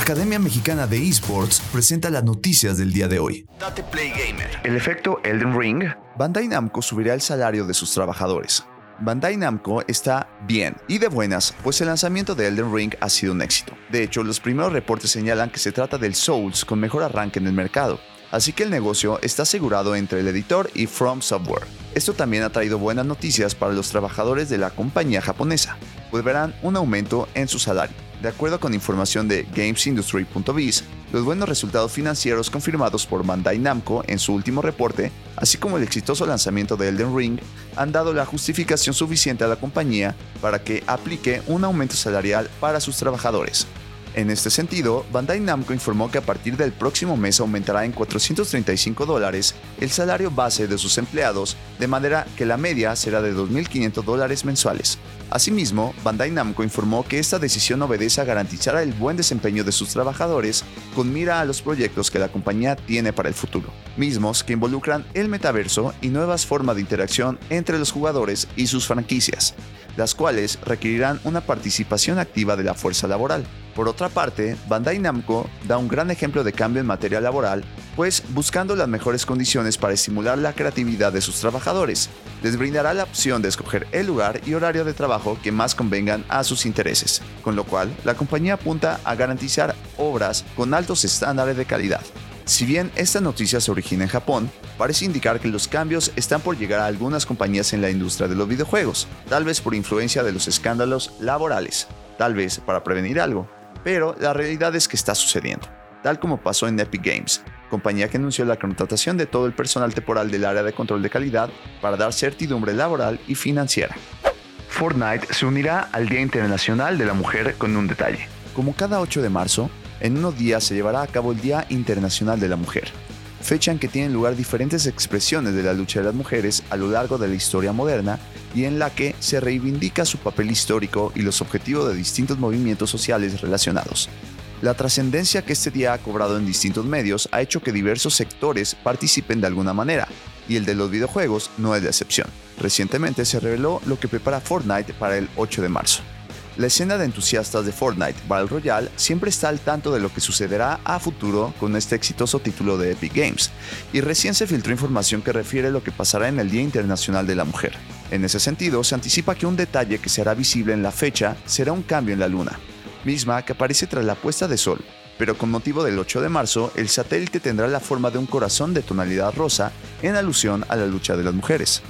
Academia Mexicana de Esports presenta las noticias del día de hoy. Date Play Gamer. El efecto Elden Ring. Bandai Namco subirá el salario de sus trabajadores. Bandai Namco está bien y de buenas, pues el lanzamiento de Elden Ring ha sido un éxito. De hecho, los primeros reportes señalan que se trata del Souls con mejor arranque en el mercado, así que el negocio está asegurado entre el editor y From Software. Esto también ha traído buenas noticias para los trabajadores de la compañía japonesa, pues verán un aumento en su salario. De acuerdo con información de GamesIndustry.biz, los buenos resultados financieros confirmados por Bandai Namco en su último reporte, así como el exitoso lanzamiento de Elden Ring, han dado la justificación suficiente a la compañía para que aplique un aumento salarial para sus trabajadores. En este sentido, Bandai Namco informó que a partir del próximo mes aumentará en 435 dólares el salario base de sus empleados, de manera que la media será de 2.500 dólares mensuales. Asimismo, Bandai Namco informó que esta decisión obedece a garantizar el buen desempeño de sus trabajadores con mira a los proyectos que la compañía tiene para el futuro, mismos que involucran el metaverso y nuevas formas de interacción entre los jugadores y sus franquicias, las cuales requerirán una participación activa de la fuerza laboral. Por otra parte, Bandai Namco da un gran ejemplo de cambio en materia laboral, pues buscando las mejores condiciones para estimular la creatividad de sus trabajadores, les brindará la opción de escoger el lugar y horario de trabajo que más convengan a sus intereses, con lo cual la compañía apunta a garantizar obras con altos estándares de calidad. Si bien esta noticia se origina en Japón, parece indicar que los cambios están por llegar a algunas compañías en la industria de los videojuegos, tal vez por influencia de los escándalos laborales, tal vez para prevenir algo, pero la realidad es que está sucediendo, tal como pasó en Epic Games, compañía que anunció la contratación de todo el personal temporal del área de control de calidad para dar certidumbre laboral y financiera. Fortnite se unirá al Día Internacional de la Mujer con un detalle. Como cada 8 de marzo, en unos días se llevará a cabo el Día Internacional de la Mujer, fecha en que tienen lugar diferentes expresiones de la lucha de las mujeres a lo largo de la historia moderna y en la que se reivindica su papel histórico y los objetivos de distintos movimientos sociales relacionados. La trascendencia que este día ha cobrado en distintos medios ha hecho que diversos sectores participen de alguna manera, y el de los videojuegos no es la excepción. Recientemente se reveló lo que prepara Fortnite para el 8 de marzo. La escena de entusiastas de Fortnite Battle Royale siempre está al tanto de lo que sucederá a futuro con este exitoso título de Epic Games, y recién se filtró información que refiere lo que pasará en el Día Internacional de la Mujer. En ese sentido, se anticipa que un detalle que será visible en la fecha será un cambio en la luna, misma que aparece tras la puesta de sol, pero con motivo del 8 de marzo, el satélite tendrá la forma de un corazón de tonalidad rosa en alusión a la lucha de las mujeres.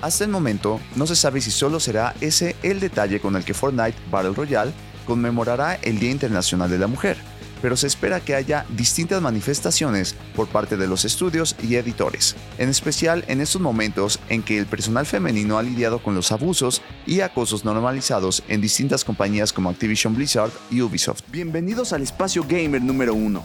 Hasta el momento, no se sabe si solo será ese el detalle con el que Fortnite Battle Royale conmemorará el Día Internacional de la Mujer, pero se espera que haya distintas manifestaciones por parte de los estudios y editores, en especial en estos momentos en que el personal femenino ha lidiado con los abusos y acosos normalizados en distintas compañías como Activision Blizzard y Ubisoft. Bienvenidos al espacio gamer número 1,